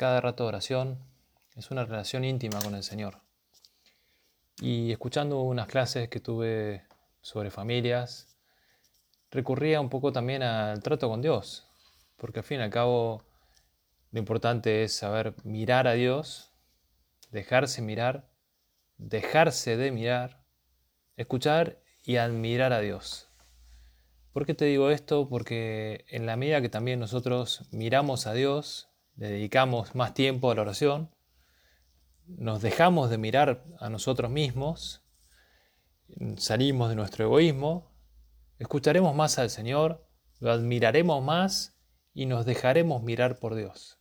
Cada rato de oración es una relación íntima con el Señor. Y escuchando unas clases que tuve sobre familias, recurría un poco también al trato con Dios, porque al fin y al cabo lo importante es saber mirar a Dios, dejarse mirar, dejarse de mirar, escuchar y admirar a Dios. ¿Por qué te digo esto? Porque en la medida que también nosotros miramos a Dios, le dedicamos más tiempo a la oración, nos dejamos de mirar a nosotros mismos, salimos de nuestro egoísmo, escucharemos más al Señor, lo admiraremos más y nos dejaremos mirar por Dios.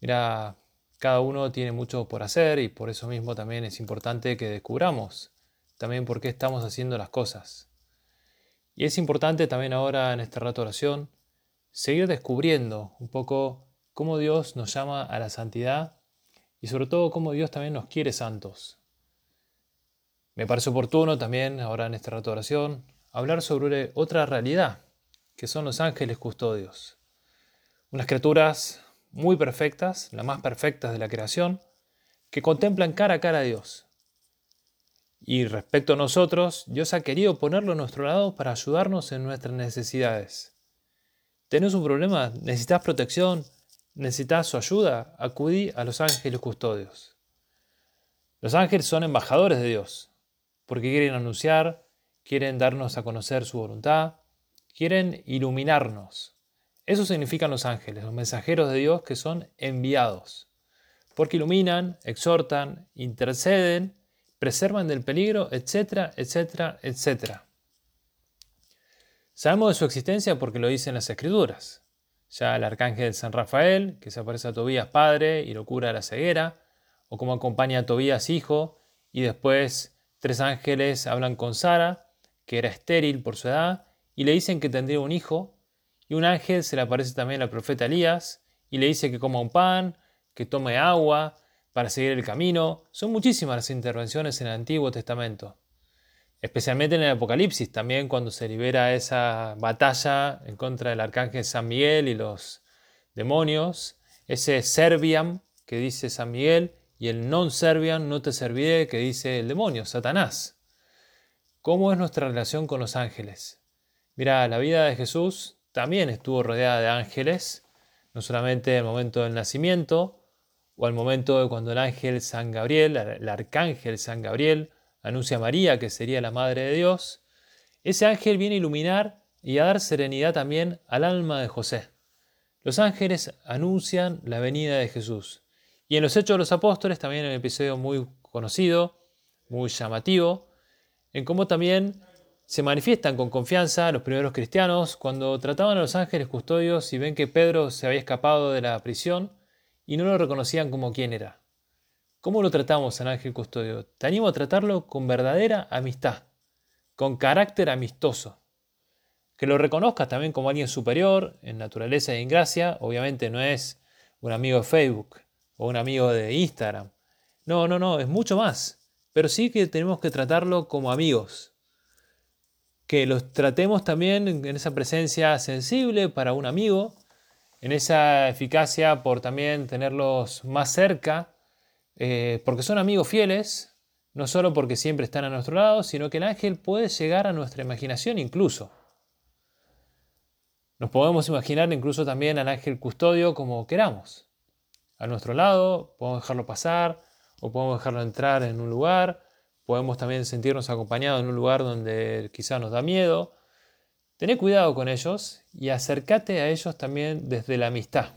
Mira, cada uno tiene mucho por hacer y por eso mismo también es importante que descubramos también por qué estamos haciendo las cosas. Y es importante también ahora en este rato de oración seguir descubriendo un poco cómo Dios nos llama a la santidad y sobre todo cómo Dios también nos quiere santos. Me parece oportuno también, ahora en esta rato de oración, hablar sobre otra realidad, que son los ángeles custodios. Unas criaturas muy perfectas, las más perfectas de la creación, que contemplan cara a cara a Dios. Y respecto a nosotros, Dios ha querido ponerlo a nuestro lado para ayudarnos en nuestras necesidades. ¿Tenés un problema? ¿Necesitas protección? Necesitas su ayuda, acudí a los ángeles custodios. Los ángeles son embajadores de Dios, porque quieren anunciar, quieren darnos a conocer su voluntad, quieren iluminarnos. Eso significan los ángeles, los mensajeros de Dios que son enviados, porque iluminan, exhortan, interceden, preservan del peligro, etcétera, etcétera, etcétera. Sabemos de su existencia porque lo dicen las escrituras ya el arcángel San Rafael, que se aparece a Tobías padre y lo cura de la ceguera, o como acompaña a Tobías hijo, y después tres ángeles hablan con Sara, que era estéril por su edad, y le dicen que tendría un hijo, y un ángel se le aparece también al profeta Elías, y le dice que coma un pan, que tome agua, para seguir el camino. Son muchísimas las intervenciones en el Antiguo Testamento especialmente en el Apocalipsis, también cuando se libera esa batalla en contra del arcángel San Miguel y los demonios, ese serviam que dice San Miguel y el non serviam no te serviré que dice el demonio, Satanás. ¿Cómo es nuestra relación con los ángeles? Mira, la vida de Jesús también estuvo rodeada de ángeles, no solamente el momento del nacimiento o al momento de cuando el ángel San Gabriel, el arcángel San Gabriel, anuncia a María que sería la Madre de Dios, ese ángel viene a iluminar y a dar serenidad también al alma de José. Los ángeles anuncian la venida de Jesús. Y en los Hechos de los Apóstoles, también un episodio muy conocido, muy llamativo, en cómo también se manifiestan con confianza los primeros cristianos cuando trataban a los ángeles custodios y ven que Pedro se había escapado de la prisión y no lo reconocían como quién era. ¿Cómo lo tratamos al ángel custodio? Te animo a tratarlo con verdadera amistad, con carácter amistoso. Que lo reconozcas también como alguien superior en naturaleza y en gracia. Obviamente no es un amigo de Facebook o un amigo de Instagram. No, no, no, es mucho más. Pero sí que tenemos que tratarlo como amigos. Que los tratemos también en esa presencia sensible para un amigo, en esa eficacia por también tenerlos más cerca eh, porque son amigos fieles, no solo porque siempre están a nuestro lado, sino que el ángel puede llegar a nuestra imaginación incluso. Nos podemos imaginar incluso también al ángel custodio como queramos. A nuestro lado, podemos dejarlo pasar o podemos dejarlo entrar en un lugar, podemos también sentirnos acompañados en un lugar donde quizá nos da miedo. Tené cuidado con ellos y acércate a ellos también desde la amistad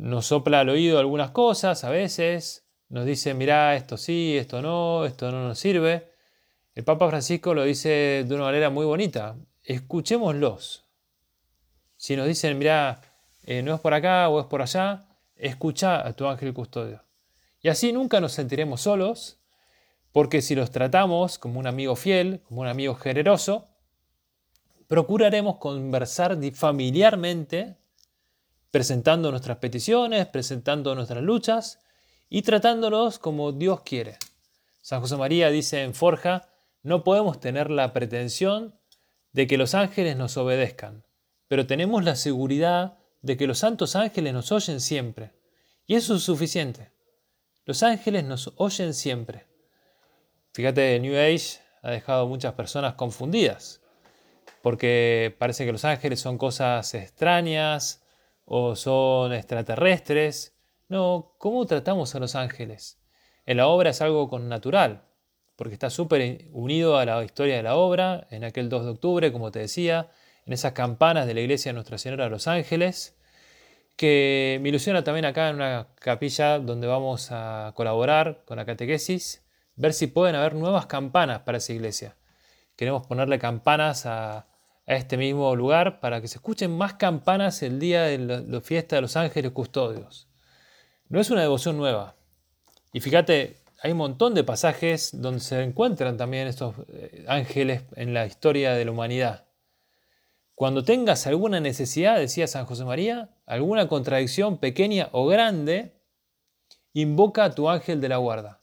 nos sopla al oído algunas cosas a veces, nos dice, mirá, esto sí, esto no, esto no nos sirve. El Papa Francisco lo dice de una manera muy bonita, escuchémoslos. Si nos dicen, mirá, eh, no es por acá o es por allá, escucha a tu ángel custodio. Y así nunca nos sentiremos solos, porque si los tratamos como un amigo fiel, como un amigo generoso, procuraremos conversar familiarmente, presentando nuestras peticiones, presentando nuestras luchas y tratándolos como Dios quiere. San José María dice en Forja, no podemos tener la pretensión de que los ángeles nos obedezcan, pero tenemos la seguridad de que los santos ángeles nos oyen siempre. Y eso es suficiente. Los ángeles nos oyen siempre. Fíjate, New Age ha dejado muchas personas confundidas, porque parece que los ángeles son cosas extrañas o son extraterrestres. No, ¿cómo tratamos a los ángeles? En la obra es algo con natural, porque está súper unido a la historia de la obra, en aquel 2 de octubre, como te decía, en esas campanas de la iglesia de Nuestra Señora de los Ángeles, que me ilusiona también acá en una capilla donde vamos a colaborar con la catequesis, ver si pueden haber nuevas campanas para esa iglesia. Queremos ponerle campanas a, este mismo lugar para que se escuchen más campanas el día de la, fiesta de los ángeles custodios. No es una devoción nueva. Y fíjate, hay un montón de pasajes donde se encuentran también estos eh, ángeles en la historia de la humanidad. Cuando tengas alguna necesidad, decía San José María, alguna contradicción pequeña o grande, invoca a tu ángel de la guarda,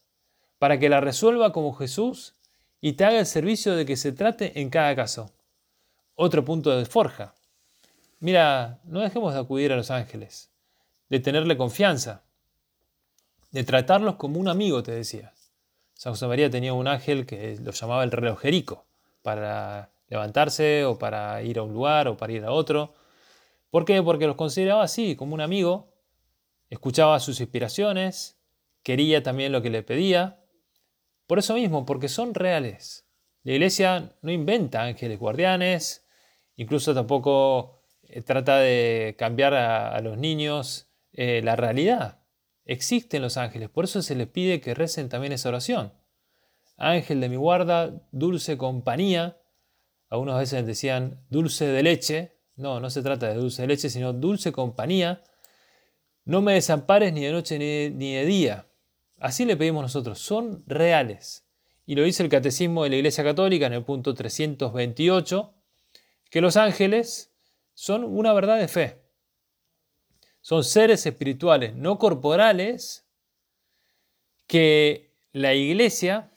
para que la resuelva como Jesús y te haga el servicio de que se trate en cada caso. Otro punto de forja. Mira, no dejemos de acudir a los ángeles, de tenerle confianza, de tratarlos como un amigo, te decía. San José María tenía un ángel que lo llamaba el relojerico, para levantarse o para ir a un lugar o para ir a otro. ¿Por qué? Porque los consideraba así, como un amigo, escuchaba sus inspiraciones, quería también lo que le pedía. Por eso mismo, porque son reales. La iglesia no inventa ángeles guardianes, incluso tampoco eh, trata de cambiar a, los niños eh, la realidad. Existen los ángeles, por eso se les pide que recen también esa oración. Ángel de mi guarda, dulce compañía, algunas veces decían dulce de leche. No, no se trata de dulce de leche, sino dulce compañía. No me desampares ni de noche ni de, día. Así le pedimos nosotros, son reales. Y lo dice el Catecismo de la Iglesia Católica en el punto 328, que los ángeles son una verdad de fe. Son seres espirituales, no corporales, que la Iglesia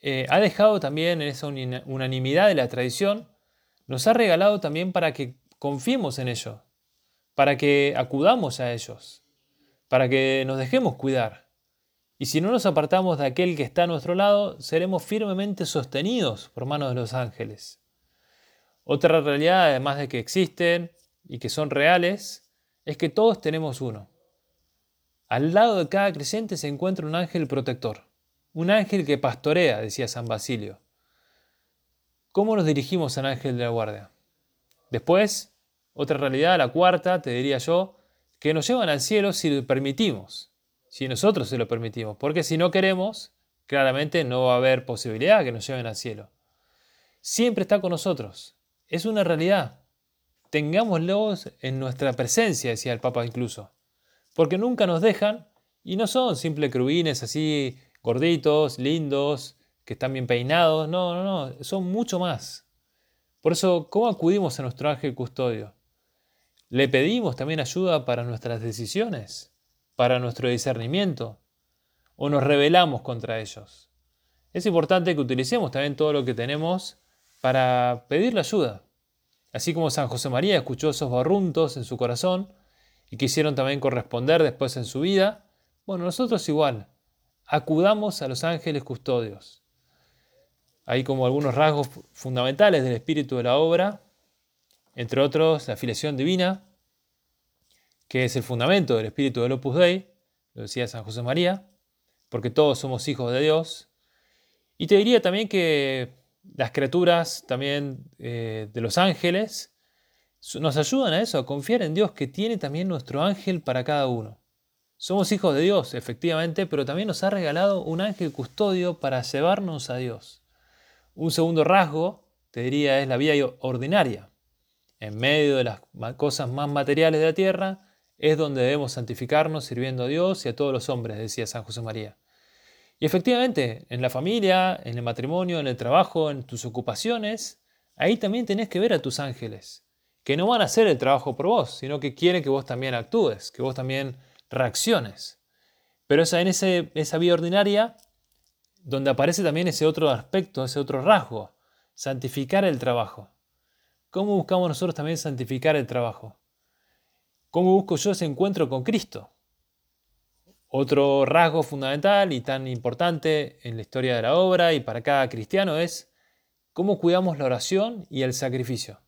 eh, ha dejado también en esa unanimidad de la tradición, nos ha regalado también para que confiemos en ellos, para que acudamos a ellos, para que nos dejemos cuidar. Y si no nos apartamos de aquel que está a nuestro lado, seremos firmemente sostenidos por manos de los ángeles. Otra realidad, además de que existen y que son reales, es que todos tenemos uno. Al lado de cada creyente se encuentra un ángel protector. Un ángel que pastorea, decía San Basilio. ¿Cómo nos dirigimos al ángel de la guardia? Después, otra realidad, la cuarta, te diría yo, que nos llevan al cielo si lo permitimos, si nosotros se lo permitimos, porque si no queremos, claramente no va a haber posibilidad que nos lleven al cielo. Siempre está con nosotros, es una realidad. Tengámoslo en nuestra presencia, decía el Papa incluso, porque nunca nos dejan y no son simples crubines así gorditos, lindos, que están bien peinados. No, no, no, son mucho más. Por eso, ¿cómo acudimos a nuestro ángel custodio? ¿Le pedimos también ayuda para nuestras decisiones? ¿Para nuestro discernimiento? ¿O nos rebelamos contra ellos? Es importante que utilicemos también todo lo que tenemos para pedirle ayuda. Así como San José María escuchó esos barruntos en su corazón y quisieron también corresponder después en su vida, bueno, nosotros igual acudamos a los ángeles custodios. Hay como algunos rasgos fundamentales del espíritu de la obra, entre otros la filiación divina, que es el fundamento del espíritu del Opus Dei, lo decía San José María, porque todos somos hijos de Dios. Y te diría también que las criaturas también eh, de los ángeles nos ayudan a eso, a confiar en Dios que tiene también nuestro ángel para cada uno. Somos hijos de Dios, efectivamente, pero también nos ha regalado un ángel custodio para llevarnos a Dios. Un segundo rasgo, te diría, es la vida ordinaria. en medio de las cosas más materiales de la tierra, es donde debemos santificarnos sirviendo a Dios y a todos los hombres, decía San José María. Y efectivamente, en la familia, en el matrimonio, en el trabajo, en tus ocupaciones, ahí también tenés que ver a tus ángeles, que no van a hacer el trabajo por vos, sino que quieren que vos también actúes, que vos también reacciones. Pero es en esa vida ordinaria donde aparece también ese otro aspecto, ese otro rasgo, santificar el trabajo. ¿Cómo buscamos nosotros también santificar el trabajo? ¿Cómo busco yo ese encuentro con Cristo? Otro rasgo fundamental y tan importante en la historia de la obra y para cada cristiano es cómo cuidamos la oración y el sacrificio.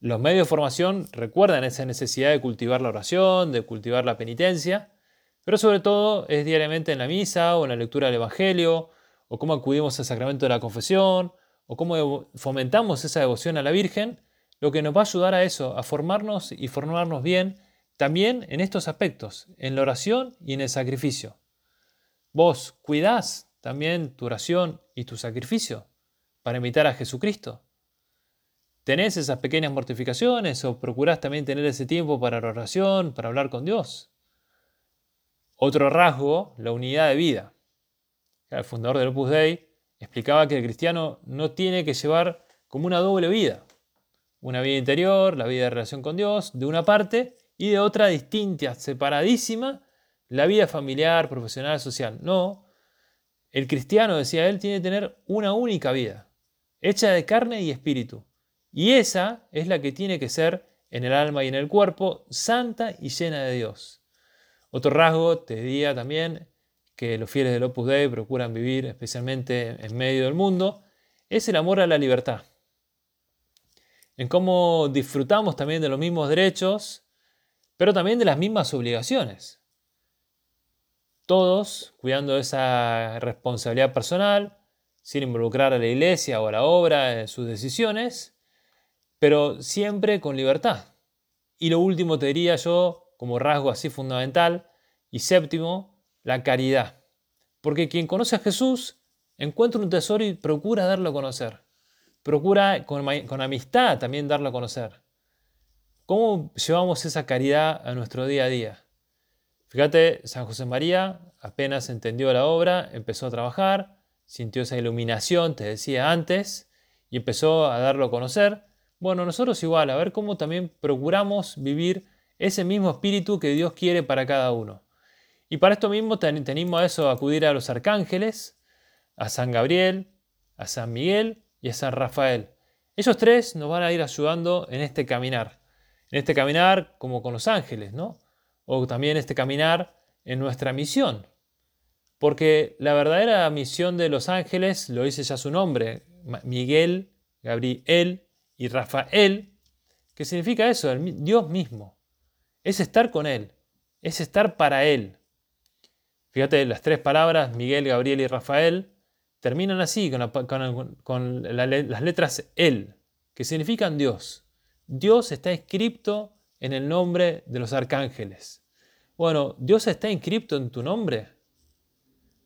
Los medios de formación recuerdan esa necesidad de cultivar la oración, de cultivar la penitencia, pero sobre todo es diariamente en la misa o en la lectura del Evangelio, o cómo acudimos al sacramento de la confesión, o cómo fomentamos esa devoción a la Virgen, lo que nos va a ayudar a eso, a formarnos y formarnos bien también en estos aspectos, en la oración y en el sacrificio. Vos cuidás también tu oración y tu sacrificio para imitar a Jesucristo. ¿Tenés esas pequeñas mortificaciones o procurás también tener ese tiempo para la oración, para hablar con Dios? Otro rasgo, la unidad de vida. El fundador del Opus Dei explicaba que el cristiano no tiene que llevar como una doble vida. Una vida interior, la vida de relación con Dios, de una parte, y de otra distinta, separadísima, la vida familiar, profesional, social. No, el cristiano, decía él, tiene que tener una única vida, hecha de carne y espíritu. Y esa es la que tiene que ser en el alma y en el cuerpo, santa y llena de Dios. Otro rasgo, te diría también, que los fieles del Opus Dei procuran vivir especialmente en medio del mundo, es el amor a la libertad. En cómo disfrutamos también de los mismos derechos pero también de las mismas obligaciones. Todos cuidando esa responsabilidad personal, sin involucrar a la iglesia o a la obra en sus decisiones, pero siempre con libertad. Y lo último te diría yo, como rasgo así fundamental, y séptimo, la caridad. Porque quien conoce a Jesús encuentra un tesoro y procura darlo a conocer. Procura con amistad también darlo a conocer. ¿Cómo llevamos esa caridad a nuestro día a día? Fíjate, San José María apenas entendió la obra, empezó a trabajar, sintió esa iluminación, te decía antes, y empezó a darlo a conocer. Bueno, nosotros igual, a ver cómo también procuramos vivir ese mismo espíritu que Dios quiere para cada uno. Y para esto mismo tenemos a eso, acudir a los arcángeles, a San Gabriel, a San Miguel y a San Rafael. Ellos tres nos van a ir ayudando en este caminar en este caminar como con los ángeles, ¿no? O también este caminar en nuestra misión. Porque la verdadera misión de los ángeles, lo dice ya su nombre, Miguel, Gabriel y Rafael, que significa eso, el Dios mismo. Es estar con Él, es estar para Él. Fíjate, las tres palabras, Miguel, Gabriel y Rafael, terminan así, con, con las letras Él, que significan Dios. Dios está inscripto en el nombre de los arcángeles. Bueno, ¿Dios está inscripto en tu nombre?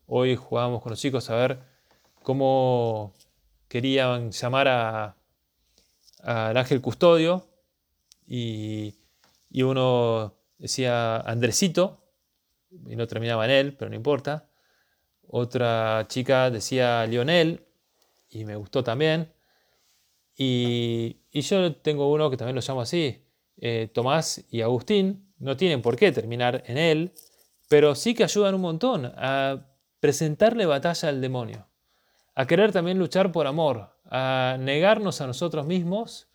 Hoy jugábamos con los chicos a ver cómo querían llamar al ángel custodio y, y uno decía Andresito y no terminaba en él, pero no importa. Otra chica decía Lionel y me gustó también. Y, yo tengo uno que también lo llamo así, eh, Tomás y Agustín, no tienen por qué terminar en él, pero sí que ayudan un montón a presentarle batalla al demonio, a querer también luchar por amor, a negarnos a nosotros mismos,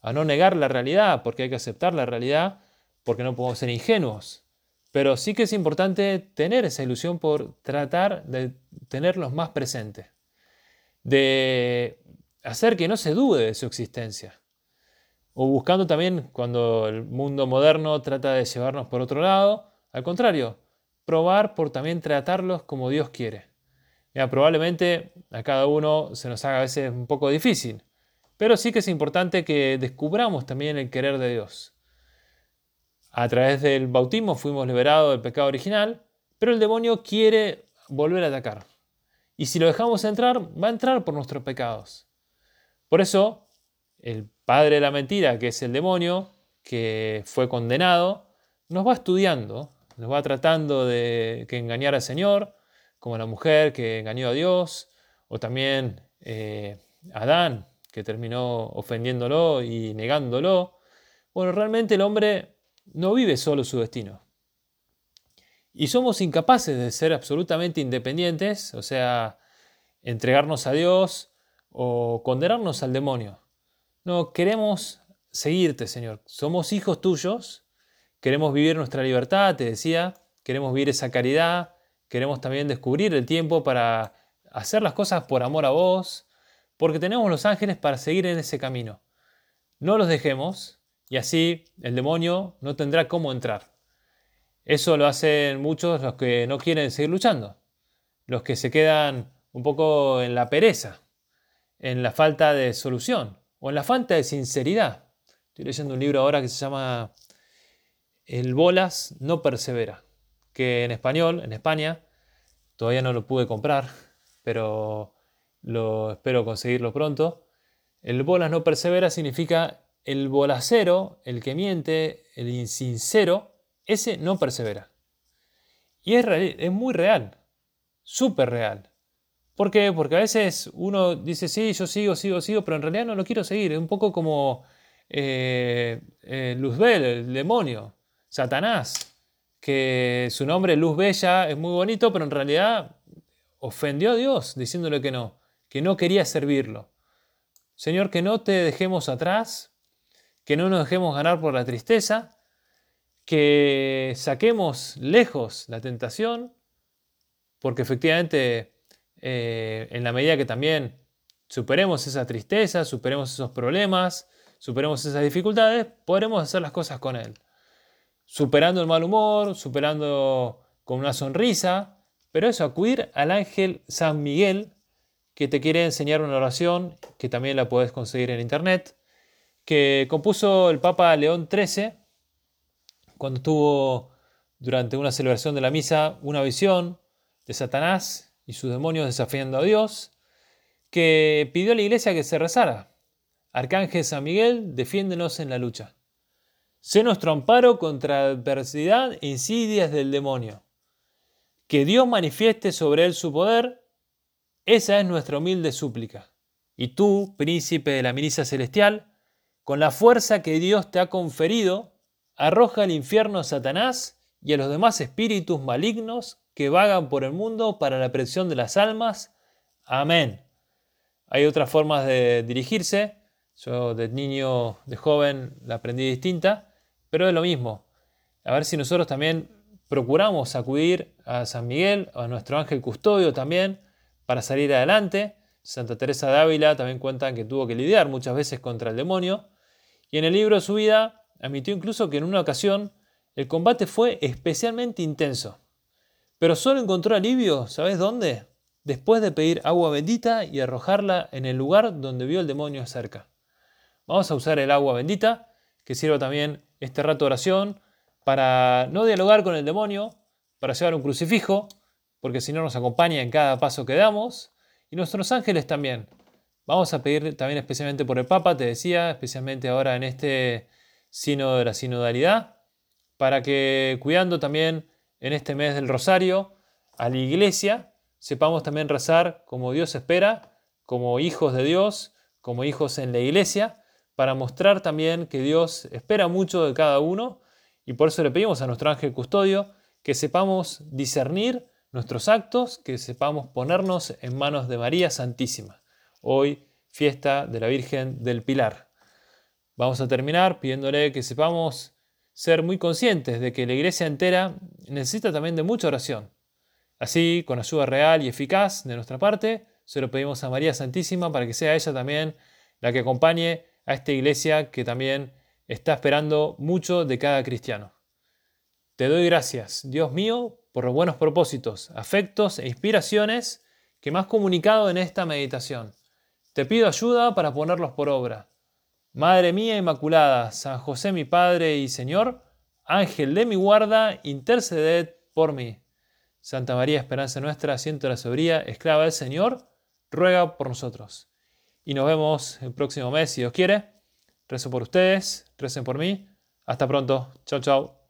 a no negar la realidad, porque hay que aceptar la realidad, porque no podemos ser ingenuos. Pero sí que es importante tener esa ilusión por tratar de tenerlos más presentes, de hacer que no se dude de su existencia. O buscando también, cuando el mundo moderno trata de llevarnos por otro lado, al contrario, probar por también tratarlos como Dios quiere. probablemente a cada uno se nos haga a veces un poco difícil, pero sí que es importante que descubramos también el querer de Dios. A través del bautismo fuimos liberados del pecado original, pero el demonio quiere volver a atacar. Y si lo dejamos entrar, va a entrar por nuestros pecados. Por eso, el padre de la mentira, que es el demonio, que fue condenado, nos va estudiando, nos va tratando de engañar al Señor, como la mujer que engañó a Dios, o también eh, Adán, que terminó ofendiéndolo y negándolo. Bueno, realmente el hombre no vive solo su destino. Y somos incapaces de ser absolutamente independientes, o sea, entregarnos a Dios o condenarnos al demonio. No, queremos seguirte, Señor. Somos hijos tuyos, queremos vivir nuestra libertad, te decía, queremos vivir esa caridad, queremos también descubrir el tiempo para hacer las cosas por amor a vos, porque tenemos los ángeles para seguir en ese camino. No los dejemos y así el demonio no tendrá cómo entrar. Eso lo hacen muchos los que no quieren seguir luchando, los que se quedan un poco en la pereza, en la falta de solución o en la falta de sinceridad. Estoy leyendo un libro ahora que se llama El bolas no persevera, que en español, en España, todavía no lo pude comprar, pero lo espero conseguirlo pronto. El bolas no persevera significa el bolacero, el que miente, el insincero, ese no persevera. Y es, es muy real, súper real. ¿Por qué? Porque a veces uno dice, sí, yo sigo, sigo, sigo, pero en realidad no lo quiero seguir. Es un poco como eh, eh, Luzbel, el demonio, Satanás, que su nombre Luz Bella es muy bonito, pero en realidad ofendió a Dios diciéndole que no, que no quería servirlo. Señor, que no te dejemos atrás, que no nos dejemos ganar por la tristeza, que saquemos lejos la tentación, porque efectivamente eh, en la medida que también superemos esa tristeza, superemos esos problemas, superemos esas dificultades, podremos hacer las cosas con Él. Superando el mal humor, superando con una sonrisa, pero eso, acudir al ángel San Miguel, que te quiere enseñar una oración, que también la puedes conseguir en internet, que compuso el Papa León XIII cuando tuvo durante una celebración de la misa una visión de Satanás y sus demonios desafiando a Dios, que pidió a la iglesia que se rezara. Arcángel San Miguel, defiéndenos en la lucha. Sé nuestro amparo contra adversidad e insidias del demonio. Que Dios manifieste sobre él su poder, esa es nuestra humilde súplica. Y tú, príncipe de la milicia celestial, con la fuerza que Dios te ha conferido, arroja al infierno a Satanás y a los demás espíritus malignos que vagan por el mundo para la presión de las almas. Amén. Hay otras formas de dirigirse. Yo de niño, de joven, la aprendí distinta, pero es lo mismo. A ver si nosotros también procuramos acudir a San Miguel, a nuestro ángel custodio también, para salir adelante. Santa Teresa de Ávila también cuentan que tuvo que lidiar muchas veces contra el demonio. Y en el libro de su vida admitió incluso que en una ocasión el combate fue especialmente intenso. Pero solo encontró alivio, ¿sabes dónde? Después de pedir agua bendita y arrojarla en el lugar donde vio el demonio cerca. Vamos a usar el agua bendita, que sirva también este rato de oración, para no dialogar con el demonio, para llevar un crucifijo, porque si no nos acompaña en cada paso que damos, y nuestros ángeles también. Vamos a pedir también especialmente por el Papa, te decía, especialmente ahora en este sino de la sinodalidad, para que cuidando también en este mes del Rosario a la iglesia, sepamos también rezar como Dios espera, como hijos de Dios, como hijos en la iglesia, para mostrar también que Dios espera mucho de cada uno y por eso le pedimos a nuestro ángel custodio que sepamos discernir nuestros actos, que sepamos ponernos en manos de María Santísima. Hoy, fiesta de la Virgen del Pilar. Vamos a terminar pidiéndole que sepamos ser muy conscientes de que la iglesia entera necesita también de mucha oración. Así, con ayuda real y eficaz de nuestra parte, se lo pedimos a María Santísima para que sea ella también la que acompañe a esta iglesia que también está esperando mucho de cada cristiano. Te doy gracias, Dios mío, por los buenos propósitos, afectos e inspiraciones que me has comunicado en esta meditación. Te pido ayuda para ponerlos por obra Madre mía Inmaculada, San José mi Padre y Señor, Ángel de mi guarda, interceded por mí. Santa María, esperanza nuestra, asiento de la sobría, esclava del Señor, ruega por nosotros. Y nos vemos el próximo mes, si Dios quiere, Rezo por ustedes, recen por mí. Hasta pronto. Chao, chao.